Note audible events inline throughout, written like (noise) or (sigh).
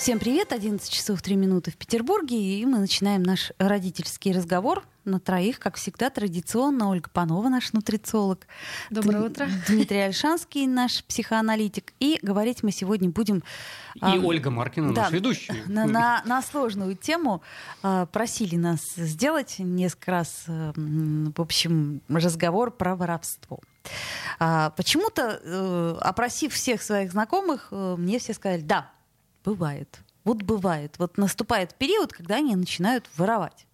Всем привет, 11 часов 3 минуты в Петербурге, и мы начинаем наш родительский разговор на троих, как всегда, традиционно. Ольга Панова, наш нутрициолог. Доброе Д- утро. Дмитрий Альшанский, наш психоаналитик. И говорить мы сегодня будем... И а, Ольга Маркина, да, наш ведущий. На, на- на сложную тему а, просили нас сделать несколько раз, э, в общем, разговор про воровство. А, почему-то, э, опросив всех своих знакомых, э, мне все сказали, да, бывает. Вот бывает. Вот наступает период, когда они начинают воровать.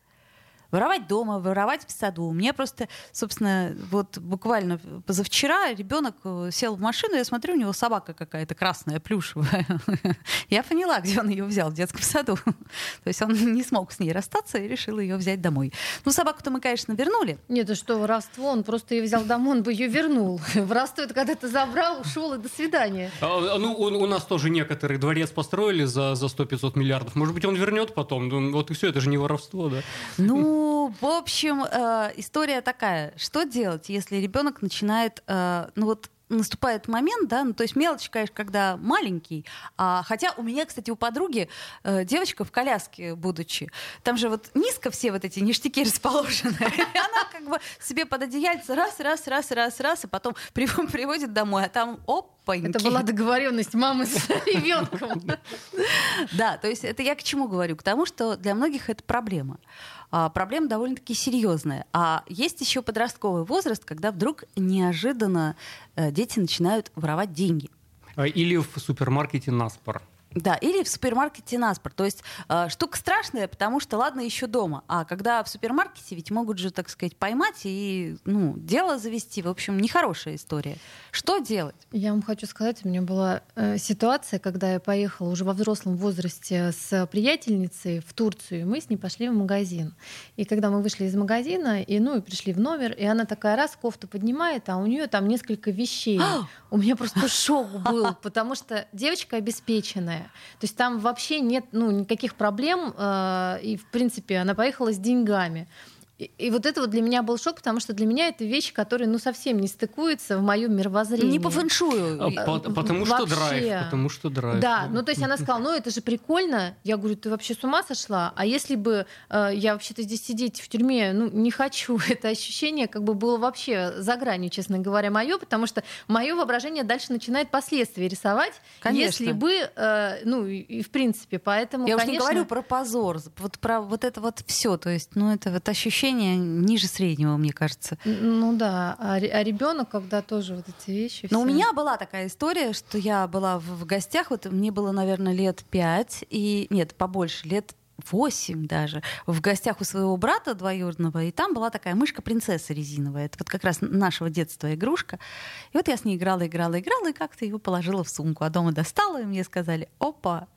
Воровать дома, воровать в саду. У меня просто, собственно, вот буквально позавчера ребенок э, сел в машину, я смотрю, у него собака какая-то красная, плюшевая. (laughs) Я поняла, где он ее взял в детском саду. (laughs) То есть он (laughs) не смог с ней расстаться и решил ее взять домой. Ну, собаку-то мы, конечно, вернули. Нет, это что, воровство? Он просто ее взял домой, он бы ее вернул. Воровство это когда ты забрал, ушел и до свидания. А, а, ну, у, у нас тоже некоторые дворец построили за, за 100-500 миллиардов. Может быть, он вернет потом. Ну, Вот и все, это же не воровство, да? Ну, в общем, э, история такая. Что делать, если ребенок начинает, э, ну вот наступает момент, да, ну то есть мелочь, конечно, когда маленький, а, хотя у меня, кстати, у подруги э, девочка в коляске, будучи, там же вот низко все вот эти ништяки (laughs) расположены, и она как бы себе под одеяльце раз, раз, раз, раз, раз, и потом (laughs) при- приводит домой, а там опаньки. Это была договоренность мамы с (laughs) ребенком. Да, то есть это я к чему говорю? К тому, что для многих это проблема. А, проблема довольно-таки серьезная. А есть еще подростковый возраст, когда вдруг неожиданно э, дети начинают воровать деньги. А, Или в супермаркете Наспор. Да, или в супермаркете наспор. То есть э, штука страшная, потому что ладно еще дома. А когда в супермаркете, ведь могут же, так сказать, поймать и ну, дело завести. В общем, нехорошая история. Что делать? Я вам хочу сказать, у меня была э, ситуация, когда я поехала уже во взрослом возрасте с приятельницей в Турцию, и мы с ней пошли в магазин. И когда мы вышли из магазина, и ну и пришли в номер, и она такая раз кофту поднимает, а у нее там несколько вещей. (gasps) У меня просто шок был, потому что девочка обеспеченная. То есть там вообще нет ну, никаких проблем, э, и в принципе она поехала с деньгами. И, и вот это вот для меня был шок, потому что для меня это вещи, которые ну совсем не стыкуются в моем мировоззрении. Не по фэншую. А, по- Потому что вообще. драйв. Потому что драйв. Да, ну то есть она сказала, ну это же прикольно. Я говорю, ты вообще с ума сошла? А если бы э, я вообще-то здесь сидеть в тюрьме, ну не хочу, (laughs) это ощущение как бы было вообще за гранью, честно говоря, мое, потому что мое воображение дальше начинает последствия рисовать, Конечно. если бы, э, ну и, в принципе, поэтому, Я уж не конечно, говорю про позор, вот про вот это вот все, то есть, ну это вот ощущение ниже среднего, мне кажется. Ну да, а, ребенок, когда тоже вот эти вещи. Но у всё. меня была такая история, что я была в, в гостях, вот мне было, наверное, лет пять, и нет, побольше, лет восемь даже, в гостях у своего брата двоюродного, и там была такая мышка-принцесса резиновая. Это вот как раз нашего детства игрушка. И вот я с ней играла, играла, играла, и как-то ее положила в сумку. А дома достала, и мне сказали, опа,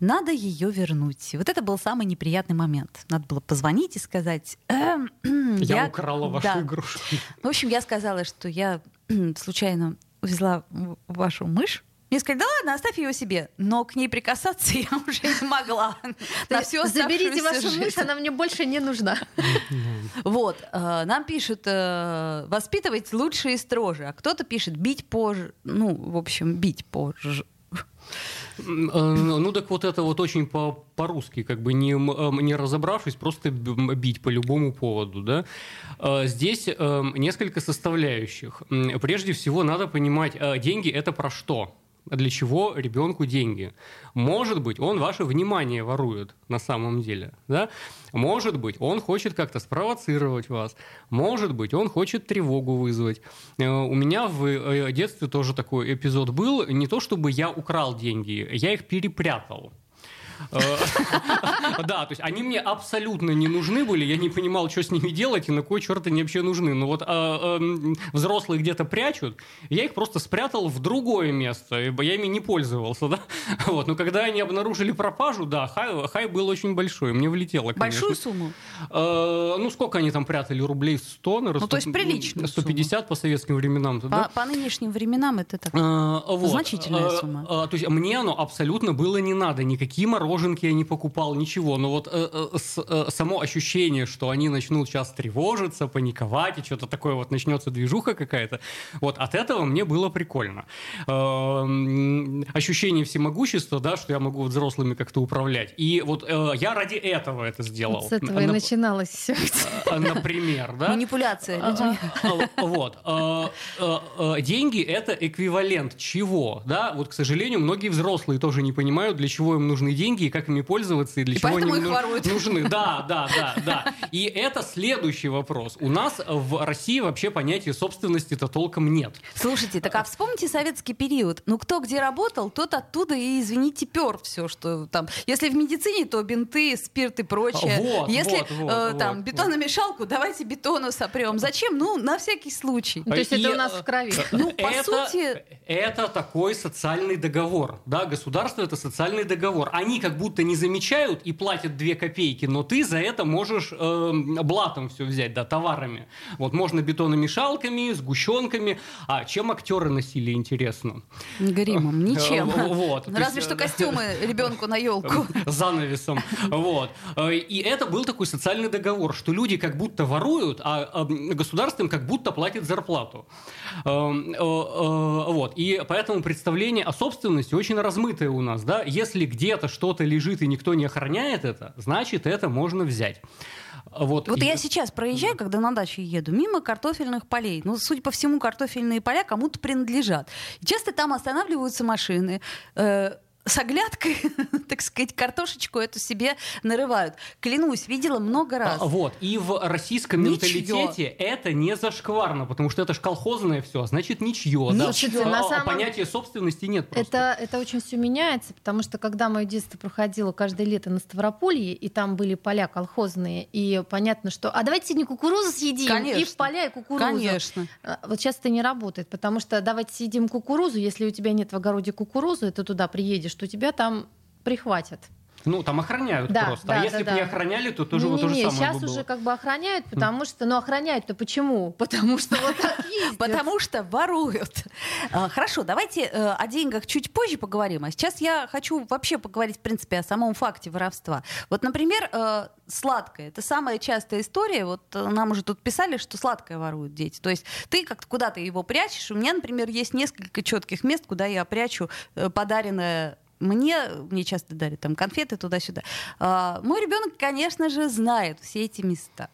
надо ее вернуть. Вот это был самый неприятный момент. Надо было позвонить и сказать... «Эм, (clears throat) Я, украла вашу Да. игрушку. в общем, я сказала, что я (clears throat) случайно увезла вашу мышь. Мне сказали, да ладно, оставь ее себе. Но к ней прикасаться (laughs) я уже не могла. (laughs) На всю Заберите вашу мышь, жизнь. она мне больше не нужна. (laughs) Вот, э, нам пишут э, воспитывать лучше и строже, а кто-то пишет бить позже. Ну, в общем, бить позже. Э, Ну так вот это вот очень по- по-русски, как бы не, м, э, не разобравшись, просто бить по любому поводу. Да? Э, Здесь э, несколько составляющих. Прежде всего надо понимать, э, деньги это про что? Для чего ребенку деньги? Может быть, он ваше внимание ворует на самом деле. Да? Может быть, он хочет как-то спровоцировать вас. Может быть, он хочет тревогу вызвать. Э, У меня в э, детстве тоже такой эпизод был. Не то, чтобы я украл деньги, я их перепрятал. Э, (laughs) да, то есть они мне абсолютно не нужны были, я не понимал, что с ними делать и на кой черт они вообще нужны. Но вот а, эм, взрослые где-то прячут, я их просто спрятал в другое место, я ими не пользовался, (laughs) да. Вот, но когда они обнаружили пропажу, да, хай, хай был очень большой, мне влетело, конечно. Большую сумму? Э, ну, сколько они там прятали? Рублей 100, наверное? Ну, то есть прилично. 150 по советским временам. По, по нынешним временам это так значительная сумма. То есть мне оно абсолютно было не надо, никакие мороженки я не покупал, ничего. Но вот э, э, с, э, само ощущение, что они начнут сейчас тревожиться, паниковать, и что-то такое вот начнется движуха какая-то, вот от этого мне было прикольно. Э, ощущение всемогущества, да, что я могу взрослыми как-то управлять. И вот э, я ради этого это сделал. Вот с этого и начиналось все. Э, например, да? Манипуляция а, людьми. А, вот. Деньги – это эквивалент чего, да? Вот, к сожалению, многие взрослые тоже не понимают, для чего им нужны деньги и как ими пользоваться, и для и чего они их нужны. Да, (laughs) да, да, да. И это следующий вопрос. У нас в России вообще понятия собственности-то толком нет. Слушайте, так а вспомните советский период. Ну, кто где работал, тот оттуда и, извините, пер все, что там. Если в медицине, то бинты, спирт и прочее. Вот, Если вот, вот, э, там вот, бетономешалку, давайте бетону сопрем. Зачем? Ну, на всякий случай. То есть и, это у нас в крови. Ну, по это, сути... Это такой социальный договор. Да, государство — это социальный договор. Они как будто не замечают и платят две копейки, но ты за это можешь э, блатом все взять, да, товарами. Вот можно бетономешалками, сгущенками. А чем актеры носили, интересно? Гримом, э, ничем. (laughs) Вот. Разве что костюмы ребенку на елку. Занавесом. Вот. Э, и это был такой социальный договор, что люди как будто воруют, а государство им как будто платит зарплату. Эм, вот. И поэтому представление о собственности очень размытое у нас. Да? Если где-то что-то лежит и никто не охраняет это, значит, это можно взять. Вот, вот и... я сейчас проезжаю, когда на дачу еду, мимо картофельных полей. Ну, судя по всему, картофельные поля кому-то принадлежат. Часто там останавливаются машины. Э- с оглядкой, (laughs) так сказать, картошечку эту себе нарывают. Клянусь, видела много раз. А, вот. И в российском ничье. менталитете это не зашкварно, потому что это ж колхозное все, значит ничье. Ничье. Да. На самом... Понятия собственности нет просто. Это, это очень все меняется, потому что когда мое детство проходило каждое лето на Ставрополье, и там были поля колхозные, и понятно, что а давайте сегодня кукурузу съедим, Конечно. и в поля, и кукурузу. Конечно. А, вот сейчас это не работает, потому что давайте съедим кукурузу, если у тебя нет в огороде кукурузы, ты туда приедешь, что тебя там прихватят. Ну, там охраняют да, просто. А да, а если да, бы не охраняли, то тоже не, вот то же не, самое сейчас бы было. уже как бы охраняют, потому что... Ну, охраняют-то почему? (laughs) Потому что вот так. (laughs) Потому что воруют. А, хорошо, давайте э, о деньгах чуть позже поговорим. А сейчас я хочу вообще поговорить, в принципе, о самом факте воровства. Вот, например, э, сладкое. Это самая частая история. Вот э, нам уже тут писали, что сладкое воруют дети. То есть ты как-то куда-то его прячешь. У меня, например, есть несколько четких мест, куда я прячу подаренное мне, мне часто дарят там конфеты туда-сюда. А, мой ребенок, конечно же, знает все эти места.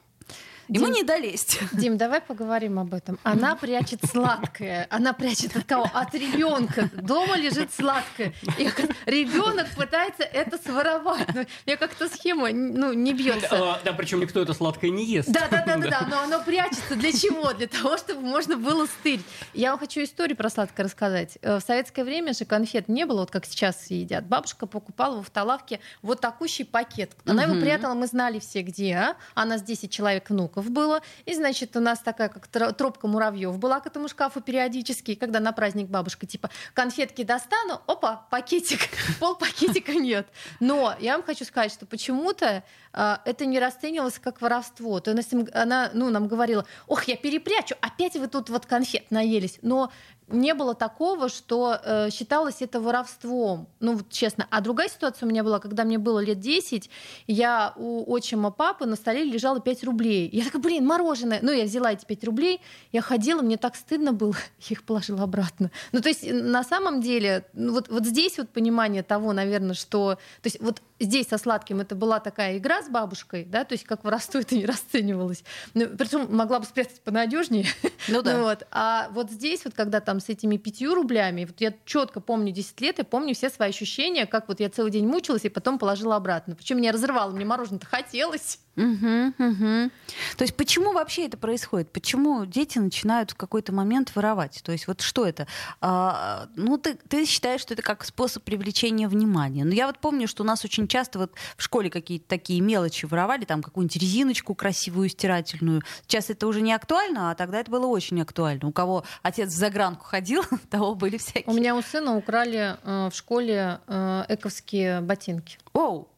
Ему Дим, не долезть. Дим, давай поговорим об этом. Она прячет сладкое. Она прячет от кого? От ребенка. Дома лежит сладкое. И ребенок пытается это своровать. Но я как-то схема ну, не бьется. Да, да, причем никто это сладкое не ест. Да, да, да, да, (laughs) да. Но оно прячется для чего? Для того, чтобы можно было стырить. Я вам хочу историю про сладкое рассказать. Э, в советское время же конфет не было, вот как сейчас едят. Бабушка покупала в автолавке вот такущий пакет. Она его прятала, мы знали все где. А? Она с 10 человек внук внуков было. И, значит, у нас такая, как тропка муравьев была к этому шкафу периодически. И когда на праздник бабушка, типа, конфетки достану, опа, пакетик, (laughs) пол пакетика нет. Но я вам хочу сказать, что почему-то это не расценивалось как воровство. То есть она ну, нам говорила, ох, я перепрячу, опять вы тут вот конфет наелись. Но не было такого, что э, считалось это воровством. Ну, вот честно. А другая ситуация у меня была, когда мне было лет 10, я у отчима папы на столе лежало 5 рублей. Я такая, блин, мороженое. Ну, я взяла эти 5 рублей, я ходила, мне так стыдно было, (laughs) я их положила обратно. Ну, то есть, на самом деле, ну, вот, вот здесь вот понимание того, наверное, что... То есть, вот здесь со сладким это была такая игра с бабушкой, да, то есть как воровство это не расценивалось. Ну, причем могла бы спрятать понадежнее. Ну да. вот. А вот здесь вот, когда там с этими пятью рублями, вот я четко помню 10 лет, я помню все свои ощущения, как вот я целый день мучилась и потом положила обратно. Причем меня разрывало, мне мороженое-то хотелось. Угу, угу. То есть почему вообще это происходит? Почему дети начинают в какой-то момент воровать? То есть вот что это? А, ну, ты, ты считаешь, что это как способ привлечения внимания. Но я вот помню, что у нас очень часто вот в школе какие-то такие мелочи воровали, там какую-нибудь резиночку красивую стирательную. Сейчас это уже не актуально, а тогда это было очень актуально. У кого отец в загранку ходил, (laughs) того были всякие. У меня у сына украли э, в школе э, эковские ботинки. Оу,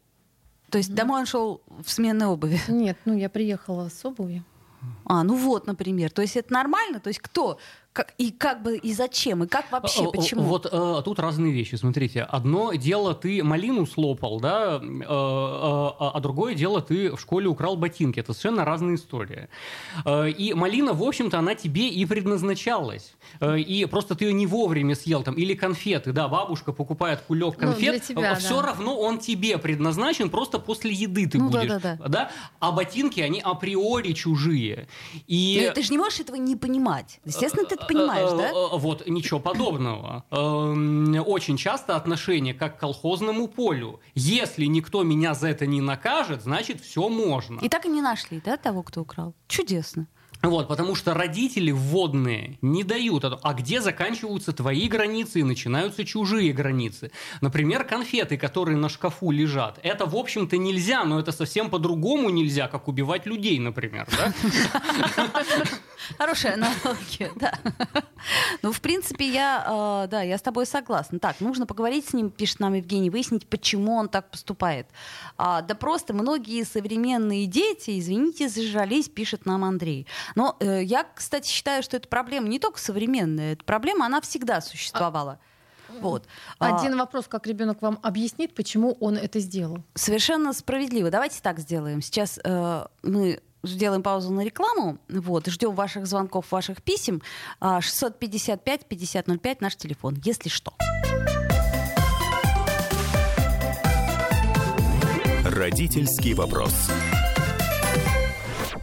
то есть домой он шел в сменной обуви? Нет, ну я приехала с обувью. А, ну вот, например. То есть это нормально? То есть кто? Как, и как бы и зачем? И как вообще? Э, почему? Вот э, тут разные вещи. Смотрите, одно дело ты малину слопал, да, э, э, а другое дело ты в школе украл ботинки. Это совершенно разная история. Э, и малина, в общем-то, она тебе и предназначалась. Э, и просто ты ее не вовремя съел там. Или конфеты, да, бабушка покупает кулек ну, конфет. Ну, тебя, все да. равно он тебе предназначен, просто после еды ты ну, будешь. Да, да, да. да? А ботинки, они априори чужие. И... Но ты же не можешь этого не понимать. Естественно, ты это понимаешь, да? Э, э, вот, ничего подобного. Эм, очень часто отношение как к колхозному полю. Если никто меня за это не накажет, значит, все можно. И так и не нашли, да, того, кто украл? Чудесно. Вот, потому что родители вводные не дают. А где заканчиваются твои границы и начинаются чужие границы? Например, конфеты, которые на шкафу лежат. Это, в общем-то, нельзя, но это совсем по-другому нельзя, как убивать людей, например. Хорошая аналогия, да. Ну, в принципе, я, э, да, я с тобой согласна. Так, нужно поговорить с ним, пишет нам Евгений, выяснить, почему он так поступает. А, да просто многие современные дети, извините, зажрались, пишет нам Андрей. Но э, я, кстати, считаю, что эта проблема не только современная, эта проблема, она всегда существовала. Вот. Один а, вопрос, как ребенок вам объяснит, почему он это сделал? Совершенно справедливо. Давайте так сделаем. Сейчас э, мы сделаем паузу на рекламу. Вот, ждем ваших звонков, ваших писем. 655-5005 а, наш телефон, если что. Родительский вопрос.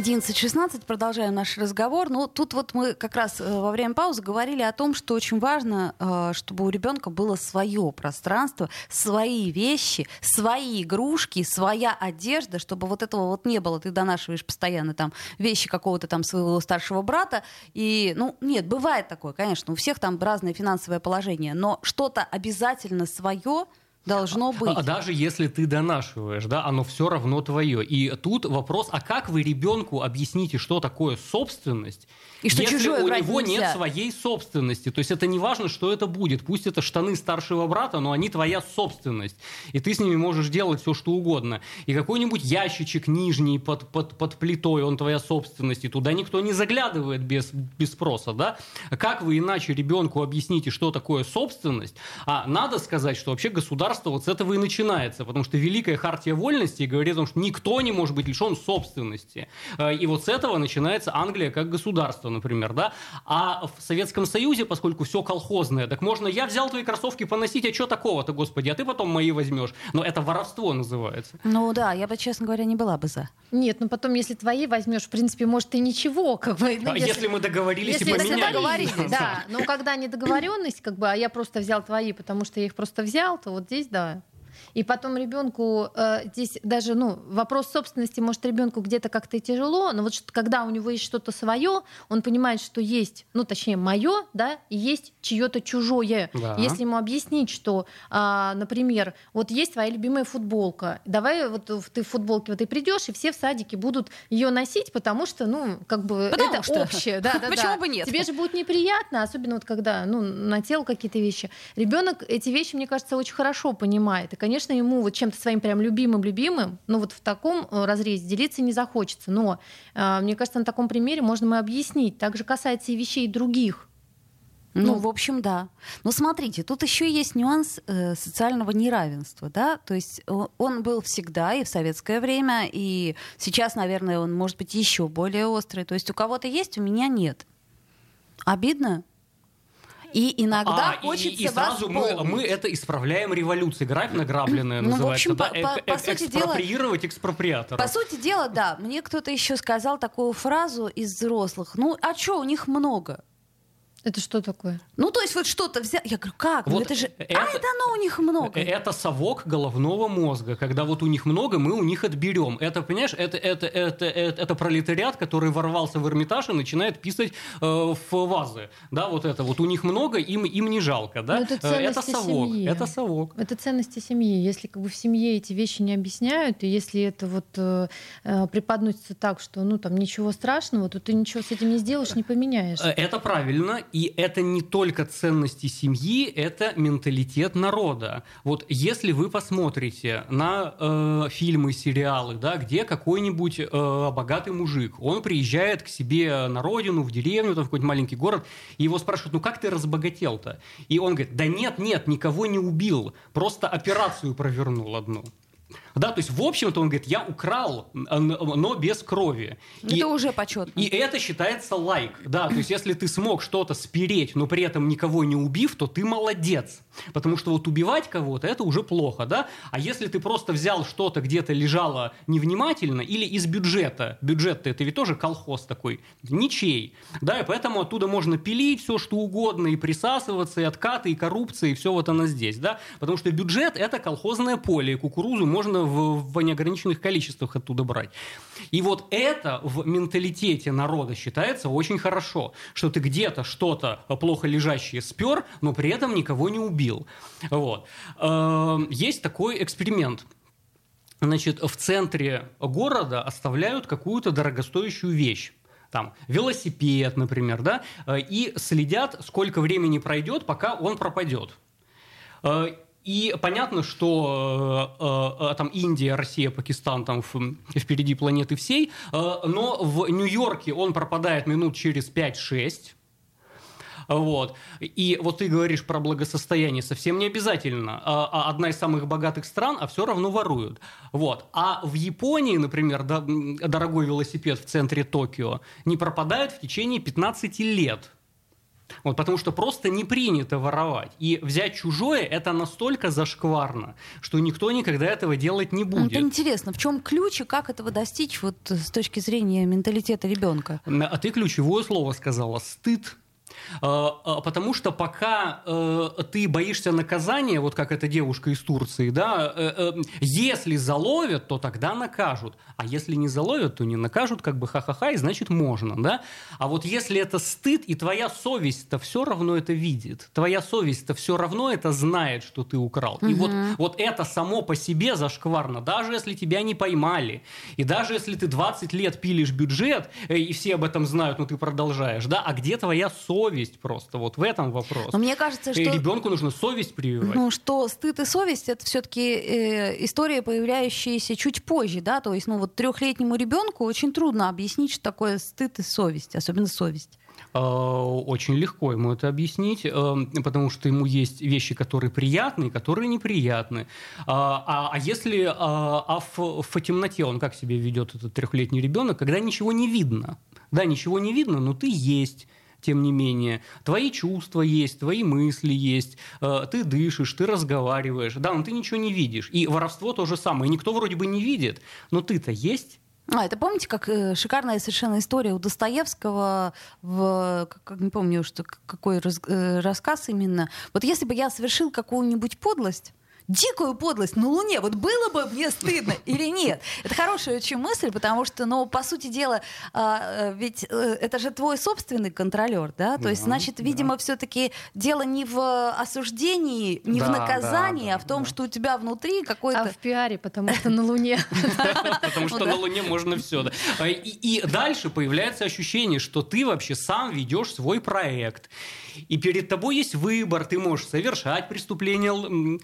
11.16, продолжаем наш разговор. Ну, тут вот мы как раз э, во время паузы говорили о том, что очень важно, э, чтобы у ребенка было свое пространство, свои вещи, свои игрушки, своя одежда, чтобы вот этого вот не было. Ты донашиваешь постоянно там вещи какого-то там своего старшего брата. И, ну, нет, бывает такое, конечно, у всех там разное финансовое положение, но что-то обязательно свое Должно быть. А, даже если ты донашиваешь, да, оно все равно твое. И тут вопрос, а как вы ребенку объясните, что такое собственность, и что если чужое у него нельзя. нет своей собственности? То есть это не важно, что это будет. Пусть это штаны старшего брата, но они твоя собственность. И ты с ними можешь делать все, что угодно. И какой-нибудь ящичек нижний под, под, под плитой, он твоя собственность. И туда никто не заглядывает без, без спроса, да? Как вы иначе ребенку объясните, что такое собственность? А надо сказать, что вообще государство государство вот с этого и начинается, потому что Великая Хартия Вольности говорит о том, что никто не может быть лишен собственности. Э, и вот с этого начинается Англия как государство, например, да. А в Советском Союзе, поскольку все колхозное, так можно, я взял твои кроссовки поносить, а что такого-то, господи, а ты потом мои возьмешь. Но это воровство называется. Ну да, я бы, честно говоря, не была бы за. Нет, ну потом, если твои возьмешь, в принципе, может, и ничего, как бы. Ну, а если, если мы договорились если и поменялись. договорились, да. (laughs) Но когда недоговоренность, как бы, а я просто взял твои, потому что я их просто взял, то вот здесь здесь да. И потом ребенку э, здесь даже, ну, вопрос собственности, может, ребенку где-то как-то тяжело, но вот когда у него есть что-то свое, он понимает, что есть, ну, точнее, мое, да, и есть чье-то чужое. Да. Если ему объяснить, что, э, например, вот есть твоя любимая футболка, давай вот ты в футболке вот и придешь, и все в садике будут ее носить, потому что, ну, как бы потому это что. общее, да, да, (laughs) Почему бы нет? Тебе же будет неприятно, особенно вот когда, ну, на тело какие-то вещи. Ребенок эти вещи, мне кажется, очень хорошо понимает, и, конечно, конечно, ему вот чем-то своим прям любимым-любимым, но вот в таком э, разрезе делиться не захочется. Но э, мне кажется, на таком примере можно мы объяснить. Также касается и вещей других. Ну, ну, в общем, да. Но смотрите, тут еще есть нюанс э, социального неравенства, да, то есть он был всегда и в советское время, и сейчас, наверное, он может быть еще более острый. То есть у кого-то есть, у меня нет. Обидно? И иногда А, и- хочется и, сразу мы, мы это исправляем революцией. Грабь награбленная Ну, в называется. общем, да? по- Эк- по- по эк- сути дела- экспроприатора. По сути дела, да. Мне кто-то еще сказал такую фразу из взрослых. Ну, а что, у них много? Это что такое? Ну, то есть вот что-то взял. Я говорю, как? ну Вот это же... это- А, это оно у них много. Э, Это совок головного мозга. Когда вот у них много, мы у них отберем. Это, понимаешь, это, это, это, это, это пролетариат, который ворвался в Эрмитаж и начинает писать э, в вазы. Да, вот это вот. У них много, им, им не жалко. Да? Ну, это Э, это совок. семьи. Это совок. Это ценности семьи. Если как бы в семье эти вещи не объясняют, и если это вот э, э, преподносится так, что ну там ничего страшного, то ты ничего с этим не сделаешь, не поменяешь. Э, Это правильно, и это не только ценности семьи, это менталитет народа. Вот если вы посмотрите на э, фильмы, сериалы, да, где какой-нибудь э, богатый мужик, он приезжает к себе на родину, в деревню, там, в какой-нибудь маленький город, и его спрашивают, ну как ты разбогател-то? И он говорит, да нет, нет, никого не убил, просто операцию провернул одну. Да, то есть, в общем-то, он говорит, я украл, но без крови. Это И- уже почетно. и это считается лайк. Да, то есть если ты смог что-то спереть, но при этом никого не убив, то ты молодец. Потому что вот убивать кого-то это уже плохо, да? А если ты просто взял что-то где-то лежало невнимательно или из бюджета, бюджет это ведь тоже колхоз такой, ничей, да, и поэтому оттуда можно пилить все что угодно и присасываться, и откаты, и коррупция, и все вот оно здесь, да? Потому что бюджет это колхозное поле, и кукурузу можно в, в неограниченных количествах оттуда брать. И вот это в менталитете народа считается очень хорошо, что ты где-то что-то плохо лежащее спер, но при этом никого не убил. Вот. Эм, Есть такой эксперимент. Значит, в центре города оставляют какую-то дорогостоящую вещь. Там велосипед, например, да, э, и следят, сколько времени пройдет, пока он пропадет. Э, И понятно, что э, э, там Индия, Россия, Пакистан там в- впереди планеты всей, э, но в Нью-Йорке он пропадает минут через 5-6. Вот. И вот ты говоришь про благосостояние, совсем не обязательно. А, а одна из самых богатых стран, а все равно воруют. Вот. А в Японии, например, дорогой велосипед в центре Токио не пропадает в течение 15 лет. Вот, потому что просто не принято воровать. И взять чужое это настолько зашкварно, что никто никогда этого делать не Ну, будет. Это интересно, в чем ключ и как этого достичь вот с точки зрения менталитета ребенка? А ты ключевое слово сказала стыд. А, а, Потому что пока э, ты боишься наказания, вот как эта девушка из Турции, да, э, э, если заловят, то тогда накажут, а если не заловят, то не накажут, как бы ха-ха-ха, и значит можно, да. А вот если это стыд, и твоя совесть-то все равно это видит, твоя совесть-то все равно это знает, что ты украл. И вот, вот это само по себе зашкварно, даже если тебя не поймали, и даже если ты 20 лет пилишь бюджет, э, и все об этом знают, но ты продолжаешь, да, а где твоя совесть просто? Вот в этом вопрос. Но мне кажется, И что... ребенку нужно совесть прививать. Ну, что стыд и совесть это все-таки э, история, появляющаяся чуть позже, да, то есть, ну, вот трехлетнему ребенку очень трудно объяснить, что такое стыд и совесть, особенно совесть. Э, Очень легко ему это объяснить, э, потому что ему есть вещи, которые приятны, которые неприятны. А, а- а если а, а в, в темноте он как себя ведет, этот трехлетний ребенок, когда ничего не видно? Да, ничего не видно, но ты есть. Тем не менее, твои чувства есть, твои мысли есть, э, ты дышишь, ты разговариваешь, да, но ты ничего не видишь. И воровство то же самое. Никто вроде бы не видит, но ты-то есть. А, это помните, как э, шикарная совершенно история у Достоевского в, как, не помню, что, какой раз- э, рассказ именно. Вот если бы я совершил какую-нибудь подлость, дикую подлость на Луне, вот было бы мне стыдно или нет? Это хорошая очень мысль, потому что, ну, по сути дела, а, э, ведь э, это же твой собственный контролер, да? То есть, Да, значит, да. видимо, все-таки дело не в осуждении, не в Да, наказании, да, а в том, да. что у тебя внутри какой-то... А в пиаре, потому что на Луне. (laughs) Потому что да. на Луне можно все. И, и дальше появляется ощущение, что ты вообще сам ведешь свой проект. И перед тобой есть выбор. Ты можешь совершать преступление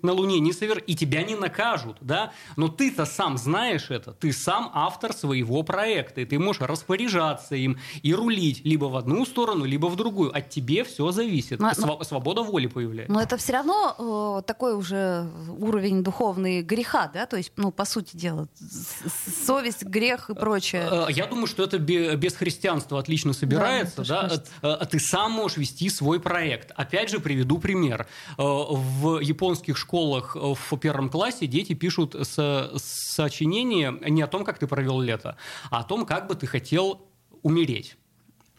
на Луне, не совер... и тебя не накажут, да, но ты-то сам знаешь это, ты сам автор своего проекта, и ты можешь распоряжаться им и рулить либо в одну сторону, либо в другую. От тебе все зависит. Но- Сва- Свобода воли появляется. Но это все равно э, такой уже уровень духовный греха, да? То есть, ну, по сути дела, совесть, грех и прочее. Э, Я думаю, что это бе- без христианства отлично собирается. Да. Э, э, Ты сам можешь вести свой проект. Опять же, приведу пример. Э, В японских школах э, в первом классе дети пишут со- сочинение не о том, как ты провел лето, а о том, как бы ты хотел умереть.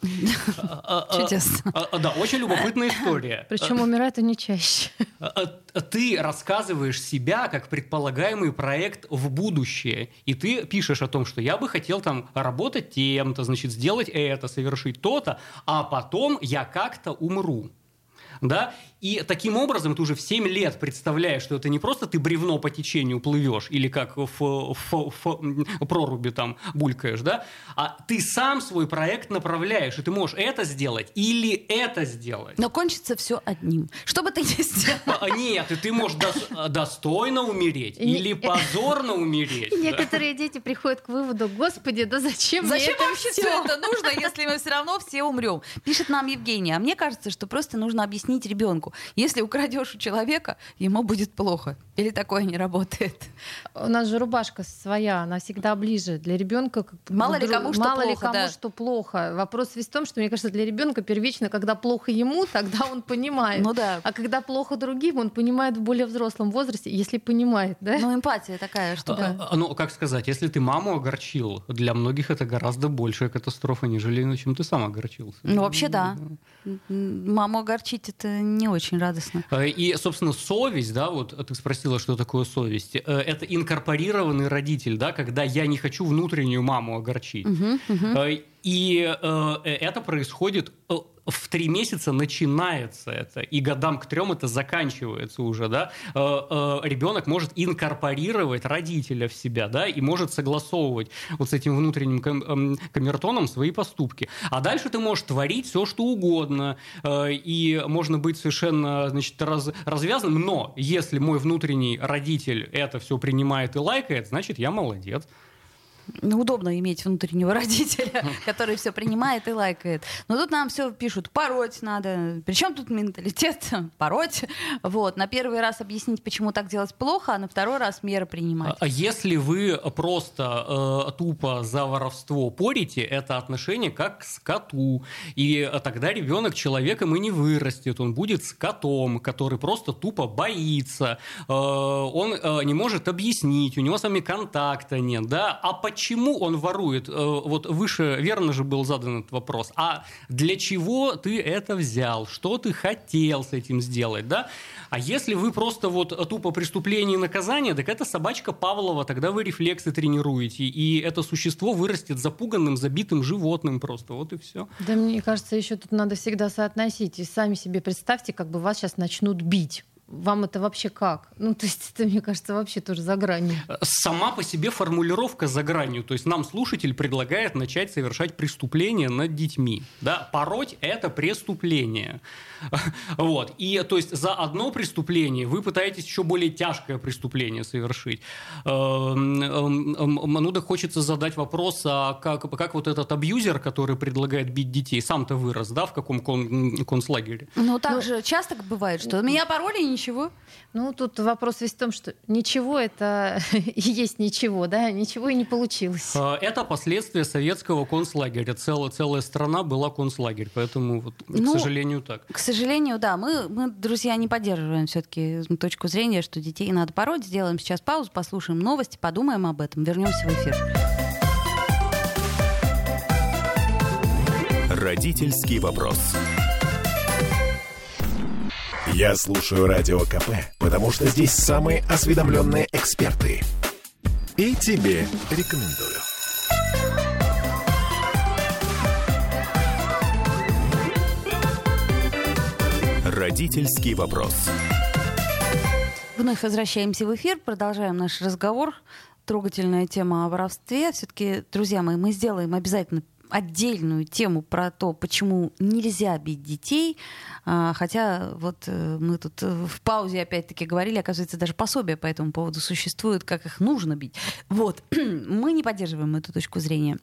Э, (laughs) э, Чудесно. э, э, Да, очень любопытная история. (laughs) Причем умирают они чаще. А, а, Ты рассказываешь себя как предполагаемый проект в будущее, и ты пишешь о том, что я бы хотел там работать тем-то, значит, сделать это, совершить то-то, а потом я как-то умру. Да? И таким образом ты уже в 7 лет представляешь, что это не просто ты бревно по течению плывешь или как в, в- в- проруби там булькаешь, да? а ты сам свой проект направляешь, и ты можешь это сделать или это сделать. Но кончится все одним. Что бы ты ни сделал. А, Нет, и ты можешь дос- достойно умереть не- или позорно умереть. Да. некоторые дети приходят к выводу, господи, да зачем мне Зачем это вообще всё?» все это нужно, если мы все равно все умрем? Пишет нам Евгения. А мне кажется, что просто нужно объяснить ребенку. Если украдешь у человека, ему будет плохо. Или такое не работает. У нас же рубашка своя, она всегда ближе. Для ребенка как Мало ли кому что мало ли плохо, кому да. что плохо. Вопрос весь в том, что мне кажется, для ребенка первично, когда плохо ему, тогда он понимает. Ну да. А когда плохо другим, он понимает в более взрослом возрасте, если понимает, да? Ну, эмпатия такая, что А, а, Ну, как сказать, если ты маму огорчил, для многих это гораздо большая катастрофа, нежели чем ты сам огорчился. Ну, вообще, да. Маму огорчить это не очень радостно. Э, И, собственно, совесть, да, вот ты спросила, что такое совесть. Э, Это инкорпорированный родитель, да, когда я не хочу внутреннюю маму огорчить. Мгм. Э, И э, это происходит в три месяца начинается это, и годам к трем это заканчивается уже, да. Э, э, Ребенок может инкорпорировать родителя в себя, да, и может согласовывать вот с этим внутренним эм, камертоном свои поступки. А дальше ты можешь творить все, что угодно, э, и можно быть совершенно, значит, раз- развязанным, но если мой внутренний родитель это все принимает и лайкает, значит, я молодец. Ну, удобно иметь внутреннего (laughs) родителя, который все принимает и лайкает. Но тут нам все пишут, пороть надо. Причем тут менталитет? (laughs) Пороть. Вот. На первый раз объяснить, почему так делать плохо, а на второй раз меры принимать. А если вы просто э, тупо за воровство порите, это отношение как к скоту. И э, тогда ребенок человеком и не вырастет. Он будет скотом, который просто тупо боится. Э, он э, не может объяснить, у него с вами контакта нет. Да? А почему он ворует? Э, вот выше верно же был задан этот вопрос. А для чего ты это взял? Что ты хотел с этим сделать? Да? А если вы просто вот тупо преступление и наказание, так это собачка Павлова, тогда вы рефлексы тренируете, и это существо вырастет запуганным, забитым животным просто, вот и все. Да мне кажется, еще тут надо всегда соотносить. И сами себе представьте, как бы вас сейчас начнут бить. Вам это вообще как? Ну, то есть это, мне кажется, вообще тоже за гранью. Сама по себе формулировка за гранью, то есть нам слушатель предлагает начать совершать преступление над детьми. Да? Пороть – это преступление. (laughs) Вот. И то есть за одно преступление вы пытаетесь еще более тяжкое преступление совершить. Эм, эм, эм, Ну, да хочется задать вопрос, а как, как вот этот абьюзер, который предлагает бить детей, сам-то вырос, да, в каком кон- концлагере? Ну, так же часто бывает, что меня пороли и ничего. Ну, тут вопрос весь в том, что ничего это (laughs) и есть ничего, да, ничего и не получилось. Э, Это последствия советского концлагеря. Целая, целая страна была концлагерь, поэтому, вот, Ну, к сожалению, так. К сожалению, да, мы, мы, друзья, не поддерживаем все-таки точку зрения, что детей надо пороть. Сделаем сейчас паузу, послушаем новости, подумаем об этом, вернемся в эфир. Родительский вопрос. Я слушаю Радио КП, потому что здесь самые осведомленные эксперты. И тебе рекомендую. Родительский вопрос. Вновь возвращаемся в эфир, продолжаем наш разговор. Трогательная тема о воровстве. Все-таки, друзья мои, мы сделаем обязательно отдельную тему про то, почему нельзя бить детей. А, хотя вот э, мы тут э, в паузе опять-таки говорили, оказывается, даже пособие по этому поводу существует, как их нужно бить. Вот. (clears throat) Мы не поддерживаем эту точку зрения.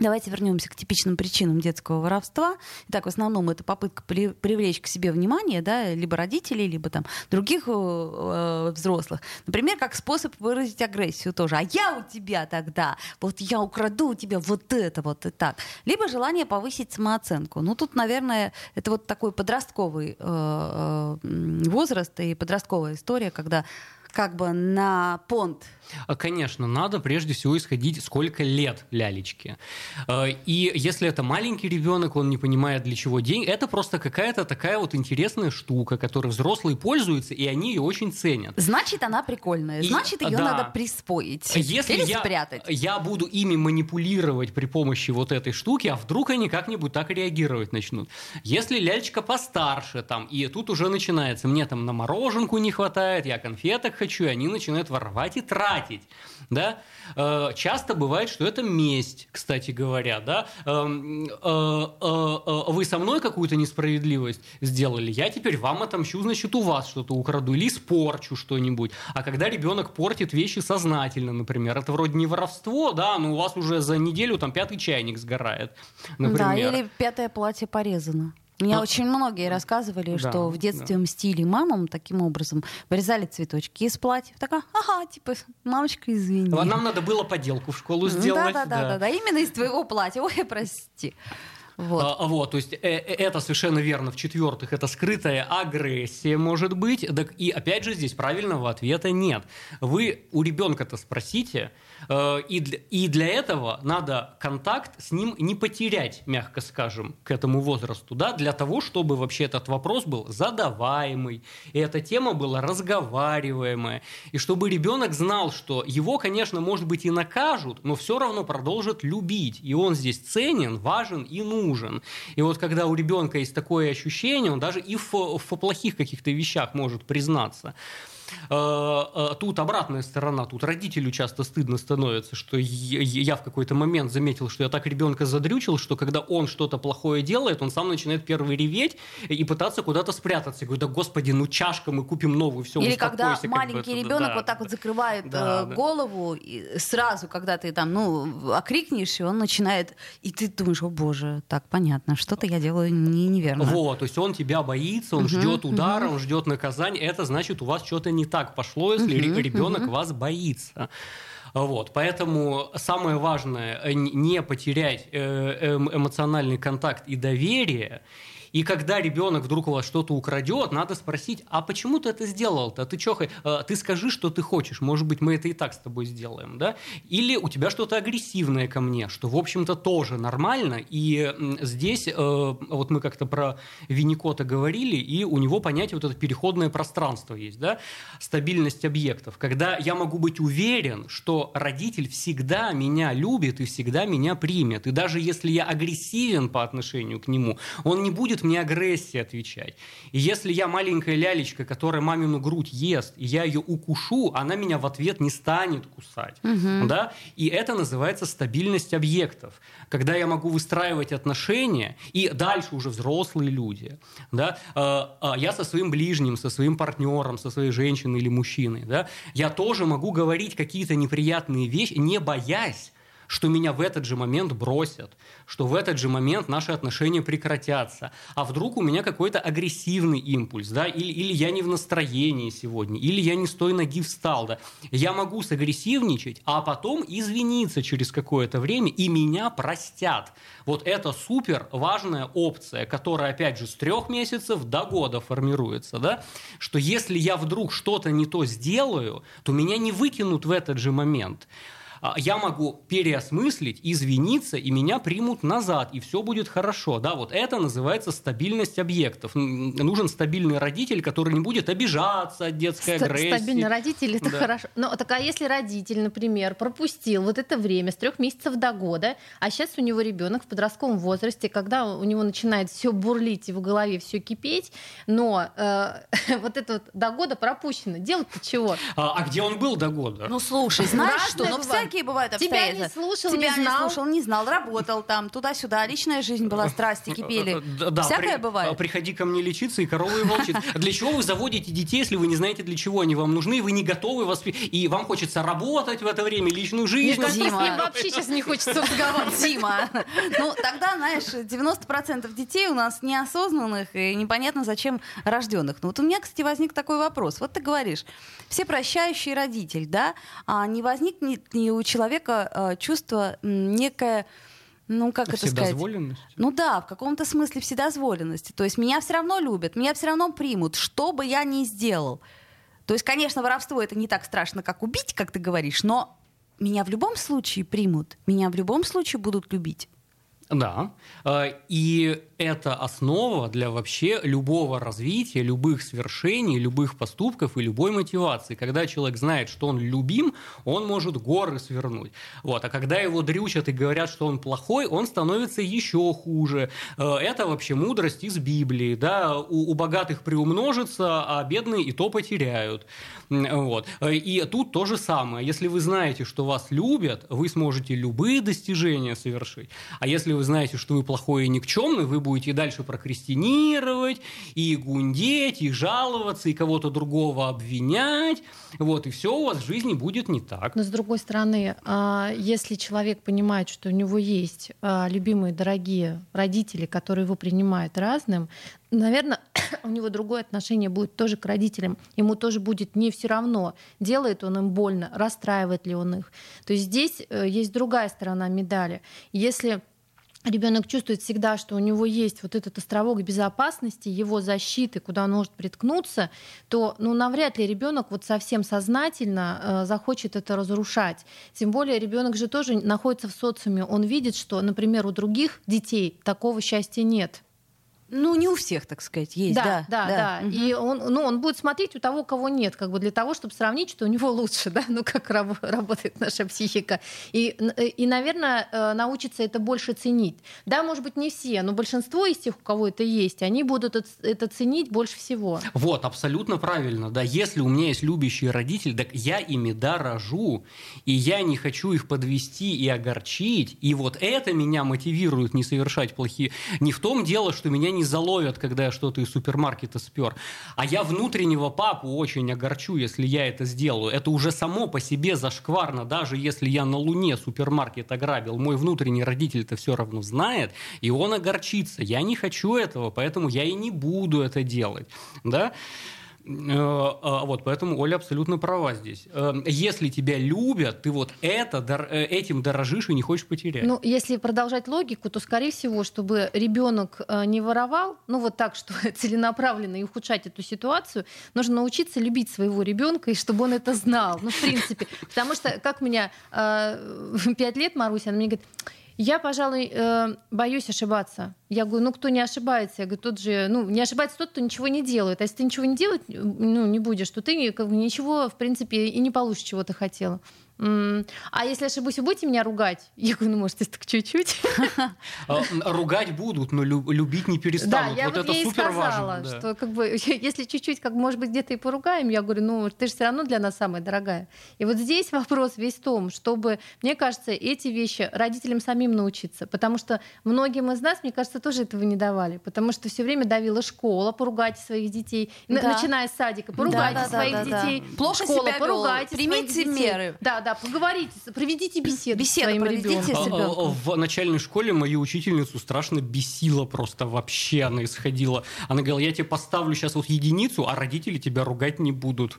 Давайте вернемся к типичным причинам детского воровства. Итак, в основном это попытка при, привлечь к себе внимание, да, либо родителей, либо там других э, э, взрослых. Например, как способ выразить агрессию тоже. А я у тебя тогда, вот я украду у тебя вот это вот и так. Либо желание повысить самооценку. Ну тут, наверное, это вот такой подростковый э, э, возраст и подростковая история, когда как бы на понт Конечно, надо прежде всего исходить, сколько лет лялечке. А, и если это маленький ребенок, он не понимает, для чего деньги, это просто какая-то такая вот интересная штука, которой взрослые пользуются, и они ее очень ценят. Значит, она прикольная. Значит, ее да. надо присвоить. Если или я, спрятать. Я буду ими манипулировать при помощи вот этой штуки, а вдруг они как-нибудь так реагировать начнут. Если лялечка постарше, там, и тут уже начинается, мне там на мороженку не хватает, я конфеток хочу, и они начинают воровать и тратить. Да? Э, часто бывает, что это месть, кстати говоря. Да? Эм, э, э, вы со мной какую-то несправедливость сделали, я теперь вам отомщу, значит, у вас что-то украду или испорчу что-нибудь. А когда ребенок портит вещи сознательно, например, это вроде не воровство, да, но у вас уже за неделю там пятый чайник сгорает, например. Да, или пятое платье порезано. Мне а, очень многие рассказывали, да, что в детстве да. мстили мамам таким образом. Вырезали цветочки из платьев. Такая, ага, типа, мамочка, извини. А нам надо было поделку в школу сделать. Да, да, да, да, да, именно из твоего платья. Ой, прости. Вот. А, вот, то есть э, э, это совершенно верно. В-четвертых, это скрытая агрессия может быть. Так, и опять же, здесь правильного ответа нет. Вы у ребенка-то спросите, и для, и для этого надо контакт с ним не потерять, мягко скажем, к этому возрасту, да, для того, чтобы вообще этот вопрос был задаваемый, и эта тема была разговариваемая, и чтобы ребенок знал, что его, конечно, может быть и накажут, но все равно продолжат любить, и он здесь ценен, важен и нужен. И вот когда у ребенка есть такое ощущение, он даже и в, в плохих каких-то вещах может признаться. Э, э, тут обратная сторона, тут родителю часто стыдно становится, что я в какой-то момент заметил, что я так ребенка задрючил, что когда он что-то плохое делает, он сам начинает первый реветь и пытаться куда-то спрятаться. Я говорю, да господи, ну чашка, мы купим новую, все, Или когда маленький бы, ребенок да, вот так вот закрывает да, э, голову, и сразу, когда ты там, ну, окрикнешь, и он начинает, и ты думаешь, о боже, так, понятно, что-то я делаю не, неверно. Вот, то есть он тебя боится, он угу, ждет удара, угу. он ждет наказания, это значит, у вас что-то не так пошло, если uh-huh, ребенок uh-huh. вас боится. Вот, поэтому самое важное не потерять э, эм, эмоциональный контакт и доверие и когда ребенок вдруг у вас что-то украдет, надо спросить, а почему ты это сделал-то? Ты чё, э, ты скажи, что ты хочешь. Может быть, мы это и так с тобой сделаем, да? Или у тебя что-то агрессивное ко мне, что, в общем-то, тоже нормально. И здесь, э, вот мы как-то про Винникота говорили, и у него понятие вот это переходное пространство есть, да? Стабильность объектов. Когда я могу быть уверен, что родитель всегда меня любит и всегда меня примет. И даже если я агрессивен по отношению к нему, он не будет будет мне агрессия отвечать. И если я маленькая лялечка, которая мамину грудь ест, и я ее укушу, она меня в ответ не станет кусать. Угу. Да? И это называется стабильность объектов. Когда я могу выстраивать отношения, и дальше уже взрослые люди. Да? А, а, я со своим ближним, со своим партнером, со своей женщиной или мужчиной. Да? Я тоже могу говорить какие-то неприятные вещи, не боясь, что меня в этот же момент бросят, что в этот же момент наши отношения прекратятся. А вдруг у меня какой-то агрессивный импульс, да, или, или я не в настроении сегодня, или я не с той ноги встал, да. Я могу сагрессивничать, а потом извиниться через какое-то время, и меня простят. Вот это супер важная опция, которая, опять же, с трех месяцев до года формируется, да, что если я вдруг что-то не то сделаю, то меня не выкинут в этот же момент. А, я могу переосмыслить, извиниться, и меня примут назад, и все будет хорошо. Да, вот это называется стабильность объектов. Нужен стабильный родитель, который не будет обижаться от детской Ст- агрессии. Стабильный родитель это да. хорошо. Но так а если родитель, например, пропустил вот это время с трех месяцев до года, а сейчас у него ребенок в подростковом возрасте, когда у него начинает все бурлить и в голове все кипеть, но э, (laughs) вот это вот до года пропущено. Делать-то чего? А, а где он был до года? Ну слушай, знаешь что? Ну всякий всякие бывают Тебя обстоятельства. не слушал, Тебя не знал. слушал, не знал, работал там, туда-сюда, личная жизнь была, страсти кипели. Да, да, Всякое при- бывает. Приходи ко мне лечиться, и коровы и волчиц. Для чего вы заводите детей, если вы не знаете, для чего они вам нужны, вы не готовы воспитать, и вам хочется работать в это время, личную Мне жизнь. с Дима. ним вообще сейчас не хочется разговаривать. Дима, ну тогда, знаешь, 90% детей у нас неосознанных и непонятно зачем рожденных. Ну вот у меня, кстати, возник такой вопрос. Вот ты говоришь, все прощающий родитель, да, а не возникнет ли у человека а, чувство некое, ну как это сказать? Ну да, в каком-то смысле вседозволенности. То есть меня все равно любят, меня все равно примут, что бы я ни сделал. То есть, конечно, воровство это не так страшно, как убить, как ты говоришь, но меня в любом случае примут, меня в любом случае будут любить. Да. Э, И это основа для вообще любого развития, любых свершений, любых поступков и любой мотивации. Когда человек знает, что он любим, он может горы свернуть. Вот. А когда его дрючат и говорят, что он плохой, он становится еще хуже. Э, Это вообще мудрость из Библии. Да? У, у богатых приумножится, а бедные и то потеряют. Вот. Э, И тут то же самое. Если вы знаете, что вас любят, вы сможете любые достижения совершить. А если вы знаете, что вы плохой и никчемный, вы будете дальше прокрастинировать, и гундеть, и жаловаться, и кого-то другого обвинять. Вот, и все у вас в жизни будет не так. Но с другой стороны, а, если человек понимает, что у него есть а, любимые, дорогие родители, которые его принимают разным, наверное, (coughs) у него другое отношение будет тоже к родителям. Ему тоже будет не все равно, делает он им больно, расстраивает ли он их. То есть здесь э, есть другая сторона медали. Если ребенок чувствует всегда, что у него есть вот этот островок безопасности, его защиты, куда он может приткнуться, то ну, навряд ли ребенок вот совсем сознательно э, захочет это разрушать. Тем более ребенок же тоже находится в социуме, он видит, что, например, у других детей такого счастья нет. Ну, не у всех, так сказать, есть. Да, Да, да, да. Мгм. И он, ну, он будет смотреть у того, кого нет, как бы для того, чтобы сравнить, что у него лучше, (laughs) да, ну как раб- работает наша психика. И, э, и, наверное, э, научиться это больше ценить. Да, может быть, не все, но большинство из тех, у кого это есть, они будут это- это ценить больше всего. Вот, абсолютно правильно, да. Если у меня есть любящие родители, так я ими дорожу, и я не хочу их подвести и огорчить, и вот это меня мотивирует не совершать плохие... Не в том дело, что меня не заловят, когда я что-то из супермаркета спер, а я внутреннего папу очень огорчу, если я это сделаю. Это уже само по себе зашкварно, даже если я на Луне супермаркет ограбил, мой внутренний родитель-то все равно знает, и он огорчится. Я не хочу этого, поэтому я и не буду это делать. Да? Э, а, Вот, поэтому Оля абсолютно права здесь. Э, Если тебя любят, ты вот это, э, этим дорожишь и не хочешь потерять. Ну, если продолжать логику, то, скорее всего, чтобы ребенок не воровал, ну вот так, (laughs) что целенаправленно и ухудшать эту ситуацию, нужно научиться любить своего ребенка, и чтобы он это знал. Ну, в принципе. Потому что, как меня э, (laughs) пять лет, Маруся, она мне говорит, я, пожалуй, э, боюсь ошибаться. Я говорю, ну кто не ошибается? Я говорю, тот же, ну не ошибается тот, кто ничего не делает. А если ты ничего не делать, ну не будешь, то ты как бы, ничего, в принципе, и не получишь, чего ты хотела. А если ошибусь, вы будете меня ругать? (laughs) Я говорю, ну может, если так чуть-чуть. А, Ругать будут, но лю- любить не Да, перестанут. я вот это ей и супер сказала, важно. да. что как бы, (laughs) если чуть-чуть, как может быть, где-то и поругаем, я говорю, ну ты же все равно для нас самая дорогая. И вот здесь вопрос весь в том, чтобы, мне кажется, эти вещи родителям самим научиться, потому что многим из нас, мне кажется, тоже этого не давали, потому что все время давила школа, поругайте своих детей, Да. начиная с садика, поругайте Да, да, своих да, да, детей, да. Плохо школа, себя поругайте примите своих детей. меры. Да, да, поговорите, проведите беседу, Беседу с своим проведите ребенком. с А, а, ребенком. В начальной школе мою учительницу страшно бесило просто вообще. Она исходила. Она говорила, я тебе поставлю сейчас вот единицу, а родители тебя ругать не будут.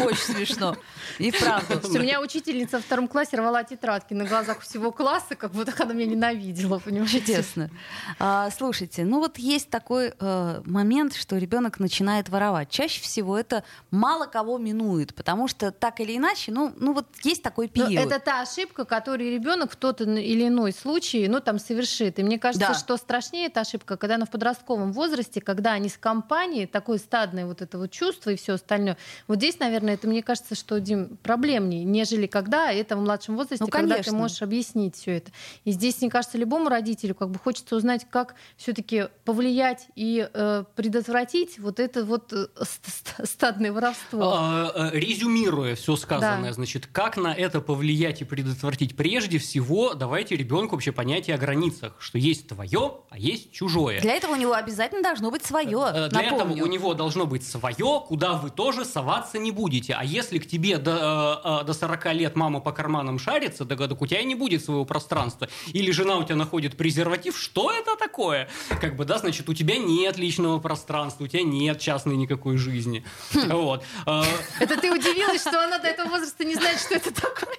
Очень смешно. И правда. У меня учительница в втором классе рвала тетрадки на глазах всего класса, как будто она меня ненавидела, понимаете? Чудесно. А, слушайте, ну вот есть такой э, момент, что ребенок начинает воровать. Чаще всего это мало кого минует, потому что так или иначе, ну, ну вот есть такой Но период. это та ошибка, которую ребенок в тот или иной случай, ну, там, совершит. И мне кажется, Да. что страшнее эта ошибка, когда она в подростковом возрасте, когда они с компанией, такое стадное вот это вот чувство и все остальное. Вот здесь, наверное, это, мне кажется, что, Дим, проблемнее, нежели когда это в младшем возрасте, Ну, когда ты можешь объяснить все это. И здесь, мне кажется, любому родителю как бы хочется узнать, как все-таки повлиять и э, предотвратить вот это вот э, ст- ст- стадное воровство. А, э, Резюмируя все сказанное, Да. значит, как на это повлиять и предотвратить? Прежде всего, давайте ребенку вообще понятие о границах, что есть твое, а есть чужое. Для этого у него обязательно должно быть свое. Э, Для этого напомню. у него должно быть свое, куда вы тоже соваться не будете. А если к тебе до, э, э, до 40 лет мама по карманам шарится, так, так у тебя и не будет своего пространства. Или жена у тебя находит презерватив, что это такое? Как бы, да, значит, у тебя нет личного пространства, у тебя нет частной никакой жизни. Хм. Вот. Э, Это ты удивилась, что она до этого возраста не знает, что это такое?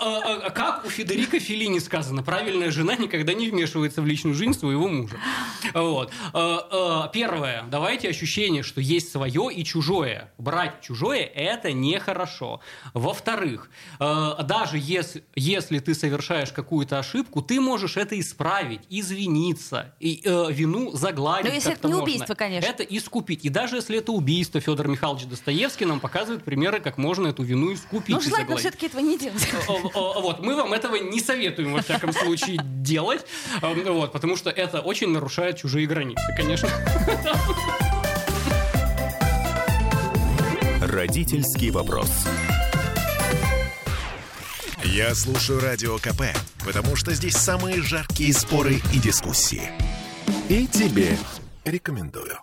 А, Как у Федерико Феллини сказано, правильная жена никогда не вмешивается в личную жизнь своего мужа. Вот. А, а, Первое. Давайте ощущение, что есть свое и чужое. Брать чужое – это нехорошо. Во-вторых, даже если, если ты совершаешь какую-то ошибку, ты можешь это исправить, извиниться, и э, вину загладить. Ну, если это не можно. убийство, конечно. Это искупить. И даже если это убийство, Федор Михайлович Достоевский нам показывает примеры, как можно эту вину искупить. Ну, желательно загладить. все-таки этого не делать. Вот, мы вам этого не советуем, во всяком случае, делать, эм, вот, потому что это очень нарушает чужие границы, конечно. Родительский вопрос. Я слушаю Радио КП, потому что здесь самые жаркие споры и дискуссии. И тебе рекомендую.